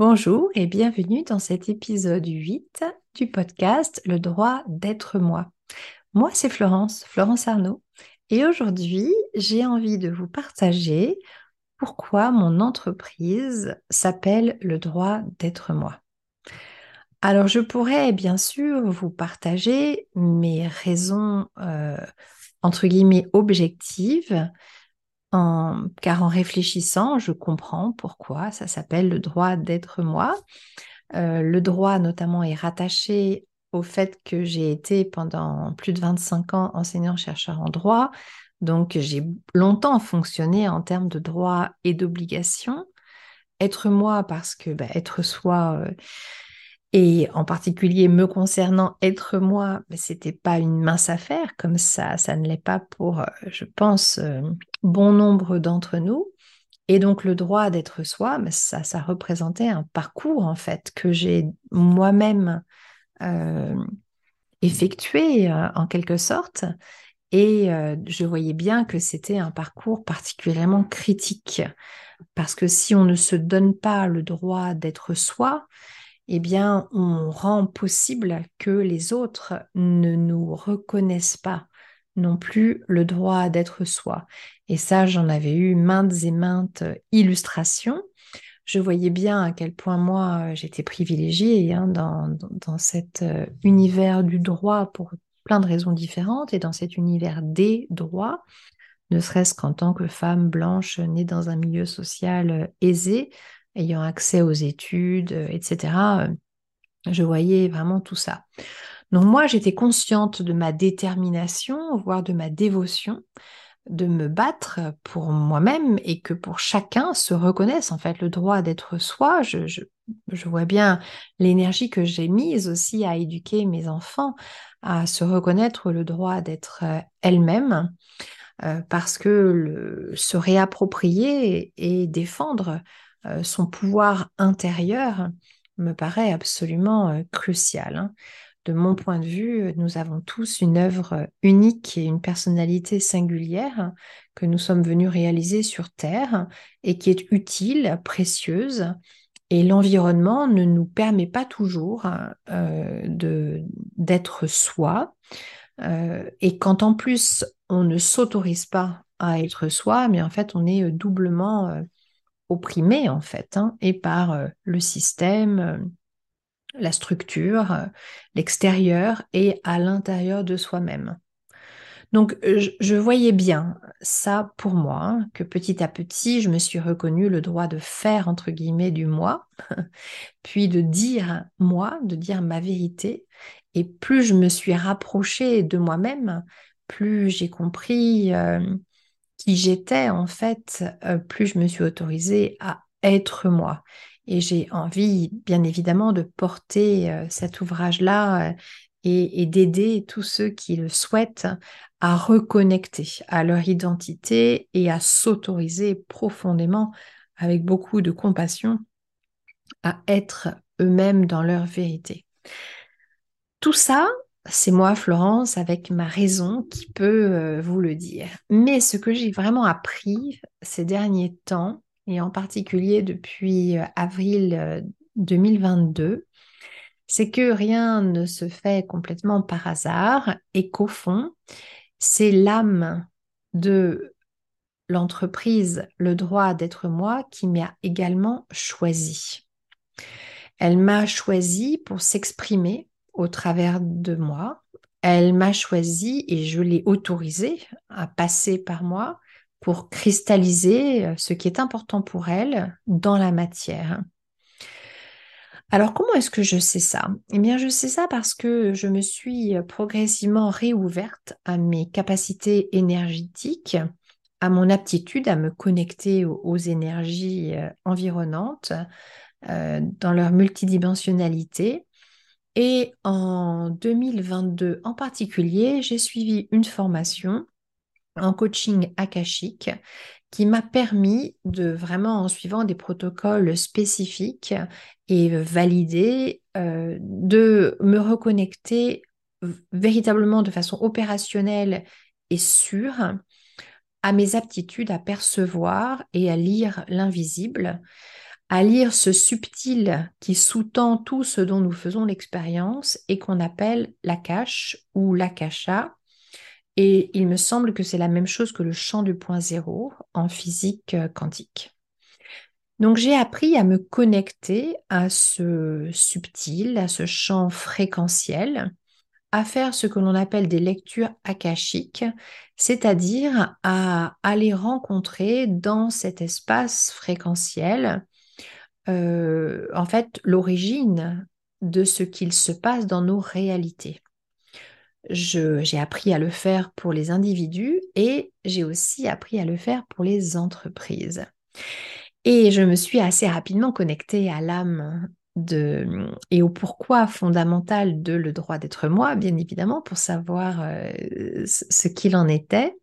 Bonjour et bienvenue dans cet épisode 8 du podcast Le droit d'être moi. Moi, c'est Florence, Florence Arnaud, et aujourd'hui, j'ai envie de vous partager pourquoi mon entreprise s'appelle Le droit d'être moi. Alors, je pourrais bien sûr vous partager mes raisons, euh, entre guillemets, objectives car en réfléchissant, je comprends pourquoi ça s'appelle le droit d'être moi. Euh, le droit notamment est rattaché au fait que j'ai été pendant plus de 25 ans enseignant-chercheur en droit. Donc j'ai longtemps fonctionné en termes de droit et d'obligation. Être moi parce que bah, être soi, euh, et en particulier me concernant, être moi, c'était pas une mince affaire, comme ça, ça ne l'est pas pour, euh, je pense, euh, bon nombre d'entre nous. Et donc le droit d'être soi, ça, ça représentait un parcours en fait que j'ai moi-même euh, effectué en quelque sorte. Et je voyais bien que c'était un parcours particulièrement critique, parce que si on ne se donne pas le droit d'être soi, eh bien, on rend possible que les autres ne nous reconnaissent pas non plus le droit d'être soi. Et ça, j'en avais eu maintes et maintes illustrations. Je voyais bien à quel point moi, j'étais privilégiée hein, dans, dans, cet euh, univers du droit pour plein de raisons différentes et dans cet univers des droits, ne serait-ce qu'en tant que femme blanche née dans un milieu social euh, aisé, ayant accès aux études, euh, etc. Euh, je voyais vraiment tout ça. Donc moi, j'étais consciente de ma détermination, voire de ma dévotion, de me battre pour moi-même et que pour chacun se reconnaisse en fait le droit d'être soi. Je, je, vois bien l'énergie que j'ai mise aussi à éduquer mes enfants à se reconnaître le droit d'être euh, elle-même. parce que le, se réapproprier et défendre euh, son pouvoir intérieur me paraît absolument euh, crucial. Hein. De mon point de vue, nous avons tous une œuvre unique et une personnalité singulière que nous sommes venus réaliser sur Terre et qui est utile, précieuse. Et l'environnement ne nous permet pas toujours euh, d'être soi. et quand en plus on ne s'autorise pas à être soi, mais en fait on est doublement opprimé en fait, hein, et par euh, le système, euh, la structure, euh, l'extérieur et à l'intérieur de soi-même. Donc je, voyais bien ça pour moi, hein, que petit à petit, je me suis reconnu le droit de faire, entre guillemets, du moi, puis de dire moi, de dire ma vérité. Et plus je me suis rapprochée de moi-même, plus j'ai compris qui j'étais, en fait, euh, plus je me suis autorisée à être moi. Et j'ai envie, bien évidemment, de porter euh, cet ouvrage-là euh, et, d'aider tous ceux qui le souhaitent à reconnecter à leur identité et à s'autoriser profondément, avec beaucoup de compassion, à être eux-mêmes dans leur vérité. Tout ça, c'est moi, Florence, avec ma raison qui peut euh, vous le dire. Mais ce que j'ai vraiment appris ces derniers temps, et en particulier depuis euh, avril 2022, euh, c'est que rien ne se fait complètement par hasard et qu'au fond, c'est l'âme de l'entreprise, le droit d'être moi, qui m'a également choisi. Elle m'a choisi pour s'exprimer au travers de moi. Elle m'a choisi et je l'ai autorisée à passer par moi pour cristalliser euh, ce qui est important pour elle dans la matière. Alors comment est-ce que je sais ça? Eh bien je sais ça parce que je me suis progressivement réouverte à mes capacités énergétiques, à mon aptitude à me connecter aux, énergies euh, environnantes euh, dans leur multidimensionnalité et en 2022 en particulier, j'ai suivi une formation en coaching akashique qui m'a permis de vraiment, en suivant des protocoles spécifiques et validés, euh, de me reconnecter véritablement de façon opérationnelle et sûre à mes aptitudes à percevoir et à lire l'invisible, à lire ce subtil qui sous-tend tout ce dont nous faisons l'expérience et qu'on appelle la cache ou l'akasha. Et il me semble que c'est la même chose que le champ du point zéro en physique euh, quantique. Donc j'ai appris à me connecter à ce subtil, à ce champ fréquentiel, à faire ce que l'on appelle des lectures akashiques, c'est-à-dire à aller rencontrer dans cet espace fréquentiel euh, en fait l'origine de ce qu'il se passe dans nos réalités. J'ai appris à le faire pour les individus et j'ai aussi appris à le faire pour les entreprises. Et je me suis assez rapidement connectée à l'âme de, et au pourquoi fondamental de le droit d'être moi, bien évidemment, pour savoir euh, ce qu'il en était.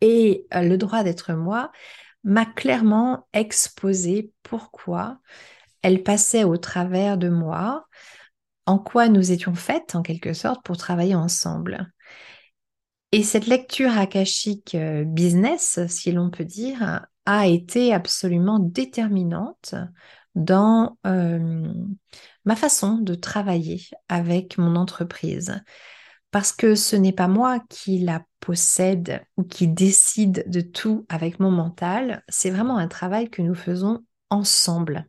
Et euh, le droit d'être moi m'a clairement exposé pourquoi elle passait au travers de moi, en quoi nous étions faites en quelque sorte pour travailler ensemble. Et cette lecture akashique euh, business, si l'on peut dire, a été absolument déterminante dans euh, ma façon de travailler avec mon entreprise. Parce que ce n'est pas moi qui la possède ou qui décide de tout avec mon mental, c'est vraiment un travail que nous faisons ensemble.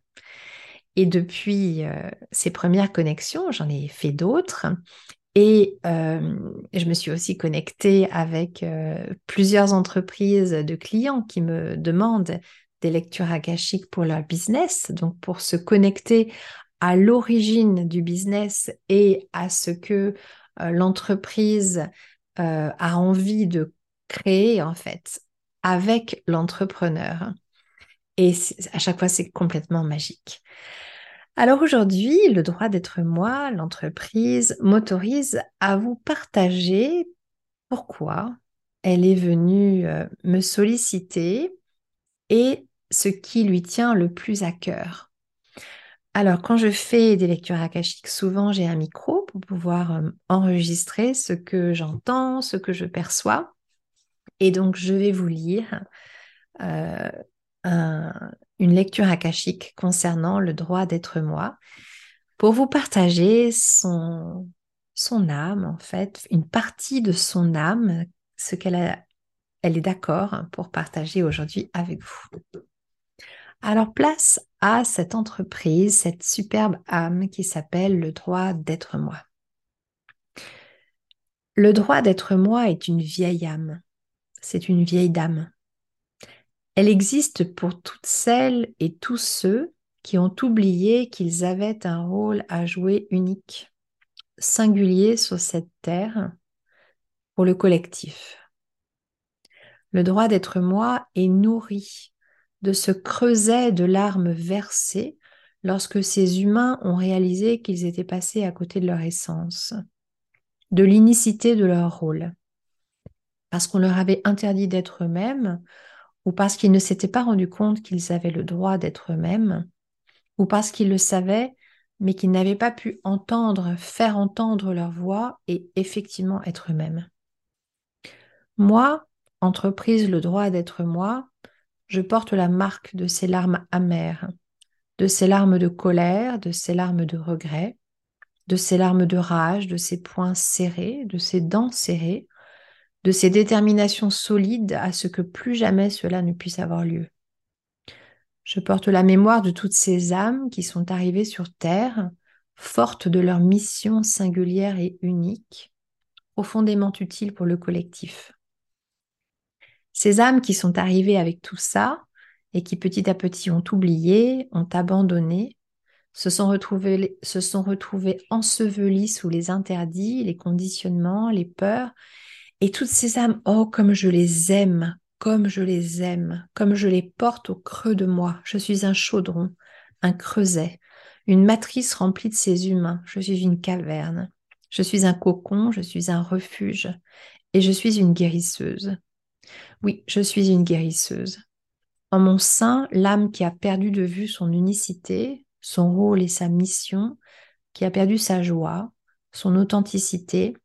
Et depuis euh, ces premières connexions, j'en ai fait d'autres. Et euh, je me suis aussi connectée avec euh, plusieurs entreprises de clients qui me demandent des lectures akashiques pour leur business, donc pour se connecter à l'origine du business et à ce que l'entreprise a envie de créer en fait avec l'entrepreneur. Et à chaque fois, c'est complètement magique. Alors aujourd'hui, le droit d'être moi, l'entreprise, m'autorise à vous partager pourquoi elle est venue euh, me solliciter et ce qui lui tient le plus à cœur. Alors, quand je fais des lectures akashiques, souvent j'ai un micro pour pouvoir euh, enregistrer ce que j'entends, ce que je perçois. Et donc, je vais vous lire euh, une lecture akashique concernant le droit d'être moi pour vous partager son, âme, en fait, une partie de son âme, ce qu'elle elle est d'accord pour partager aujourd'hui avec vous. Alors place à cette entreprise, cette superbe âme qui s'appelle le droit d'être moi. Le droit d'être moi est une vieille âme, c'est une vieille dame. Elle existe pour toutes celles et tous ceux qui ont oublié qu'ils avaient un rôle à jouer unique, singulier sur cette terre, pour le collectif. Le droit d'être moi est nourri de ce creuset de larmes versées lorsque ces humains ont réalisé qu'ils étaient passés à côté de leur essence, de l'inicité de leur rôle, parce qu'on leur avait interdit d'être eux-mêmes, ou parce qu'ils ne s'étaient pas rendus compte qu'ils avaient le droit d'être eux-mêmes, ou parce qu'ils le savaient, mais qu'ils n'avaient pas pu entendre, faire entendre leur voix et effectivement être eux-mêmes. Moi, entreprise le droit d'être moi, je porte la marque de ces larmes amères, de ces larmes de colère, de ces larmes de regret, de ces larmes de rage, de ces poings serrés, de ces dents serrées, de ces déterminations solides à ce que plus jamais cela ne puisse avoir lieu. Je porte la mémoire de toutes ces âmes qui sont arrivées sur Terre, fortes de leur mission singulière et unique, profondément utile pour le collectif. Ces âmes qui sont arrivées avec tout ça et qui petit à petit ont oublié, ont abandonné, se sont retrouvées, se sont retrouvées ensevelies sous les interdits, les conditionnements, les peurs et toutes ces âmes, oh, comme je les aime, comme je les aime, comme je les porte au creux de moi. Je suis un chaudron, un creuset, une matrice remplie de ces humains. Je suis une caverne. Je suis un cocon, je suis un refuge. Et je suis une guérisseuse. Oui, je suis une guérisseuse. En mon sein, l'âme qui a perdu de vue son unicité, son rôle et sa mission, qui a perdu sa joie, son authenticité,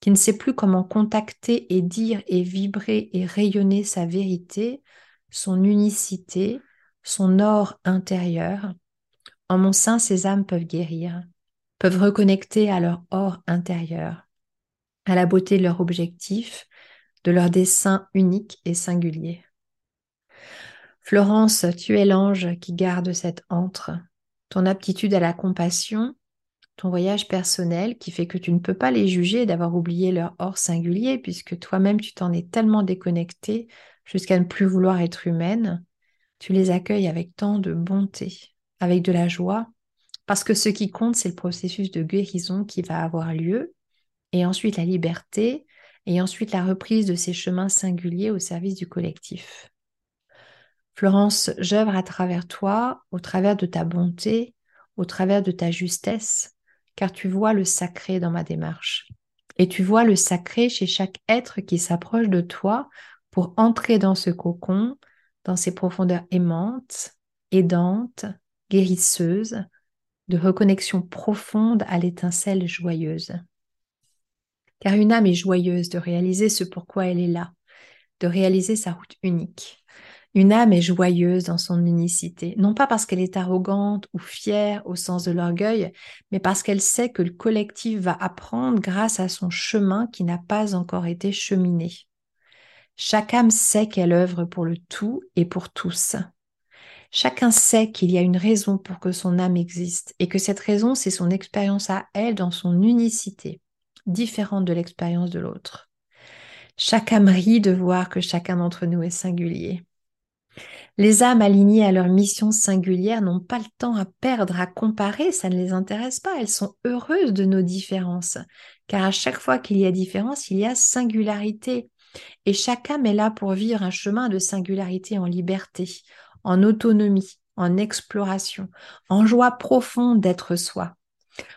qui ne sait plus comment contacter et dire et vibrer et rayonner sa vérité, son unicité, son or intérieur. En mon sein, ces âmes peuvent guérir, peuvent reconnecter à leur or intérieur, à la beauté de leur objectif, de leur dessin unique et singulier. Florence, tu es l'ange qui garde cette antre. Ton aptitude à la compassion, ton voyage personnel qui fait que tu ne peux pas les juger d'avoir oublié leur or singulier puisque toi-même tu t'en es tellement déconnecté jusqu'à ne plus vouloir être humaine, tu les accueilles avec tant de bonté, avec de la joie, parce que ce qui compte, c'est le processus de guérison qui va avoir lieu, et ensuite la liberté, et ensuite la reprise de ces chemins singuliers au service du collectif. Florence, j'œuvre à travers toi, au travers de ta bonté, au travers de ta justesse, car tu vois le sacré dans ma démarche. Et tu vois le sacré chez chaque être qui s'approche de toi pour entrer dans ce cocon, dans ces profondeurs aimantes, aidantes, guérisseuses, de reconnexion profonde à l'étincelle joyeuse. Car une âme est joyeuse de réaliser ce pourquoi elle est là, de réaliser sa route unique, une âme est joyeuse dans son unicité, non pas parce qu'elle est arrogante ou fière au sens de l'orgueil, mais parce qu'elle sait que le collectif va apprendre grâce à son chemin qui n'a pas encore été cheminé. Chaque âme sait qu'elle œuvre pour le tout et pour tous. Chacun sait qu'il y a une raison pour que son âme existe et que cette raison, c'est son expérience à elle dans son unicité, différente de l'expérience de l'autre. Chaque âme rit de voir que chacun d'entre nous est singulier. Les âmes alignées à leur mission singulière n'ont pas le temps à perdre, à comparer, ça ne les intéresse pas, elles sont heureuses de nos différences, car à chaque fois qu'il y a différence, il y a singularité. Et chaque âme est là pour vivre un chemin de singularité en liberté, en autonomie, en exploration, en joie profonde d'être soi.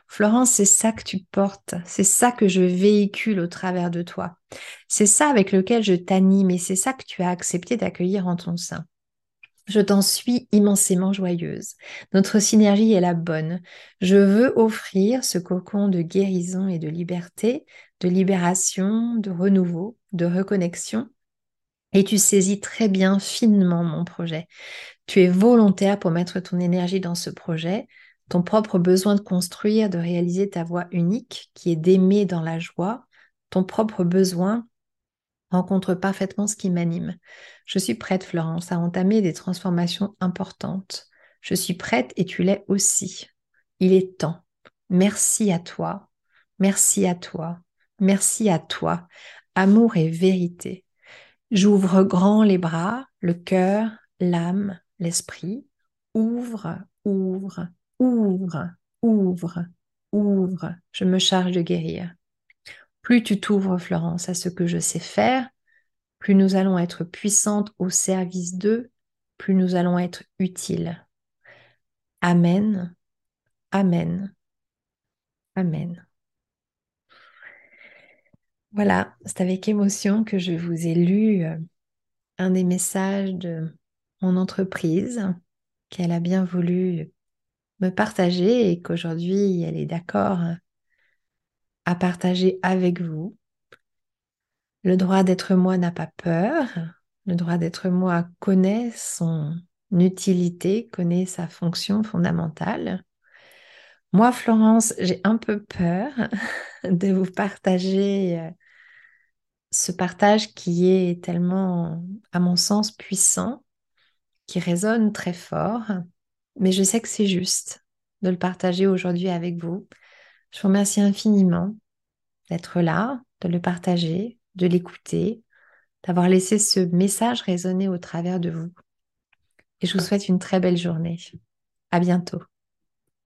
Florence, c'est ça que tu portes, c'est ça que je véhicule au travers de toi. C'est ça avec lequel je t'anime et c'est ça que tu as accepté d'accueillir en ton sein. Je t'en suis immensément joyeuse. Notre synergie est la bonne. Je veux offrir ce cocon de guérison et de liberté, de libération, de renouveau, de reconnexion. Et tu saisis très bien, finement mon projet. Tu es volontaire pour mettre ton énergie dans ce projet, ton propre besoin de construire, de réaliser ta voix unique, qui est d'aimer dans la joie, ton propre besoin rencontre parfaitement ce qui m'anime. Je suis prête, Florence, à entamer des transformations importantes. Je suis prête et tu l'es aussi. Il est temps. Merci à toi. Merci à toi. Merci à toi. Amour et vérité. J'ouvre grand les bras, le cœur, l'âme, l'esprit. Ouvre, ouvre, ouvre, ouvre, ouvre. Je me charge de guérir. Plus tu t'ouvres, Florence, à ce que je sais faire, plus nous allons être puissantes au service d'eux, plus nous allons être utiles. Amen, Amen, Amen. Voilà, c'est avec émotion que je vous ai lu euh, un des messages de mon entreprise qu'elle a bien voulu me partager et qu'aujourd'hui elle est d'accord à partager avec vous. Le droit d'être moi n'a pas peur. Le droit d'être moi connaît son utilité, connaît sa fonction fondamentale. Moi, Florence, j'ai un peu peur de vous partager euh, ce partage qui est tellement, à mon sens, puissant, qui résonne très fort, mais je sais que c'est juste de le partager aujourd'hui avec vous. Je vous remercie infiniment d'être là, de le partager, de l'écouter, d'avoir laissé ce message résonner au travers de vous. Et je vous souhaite une très belle journée. À bientôt.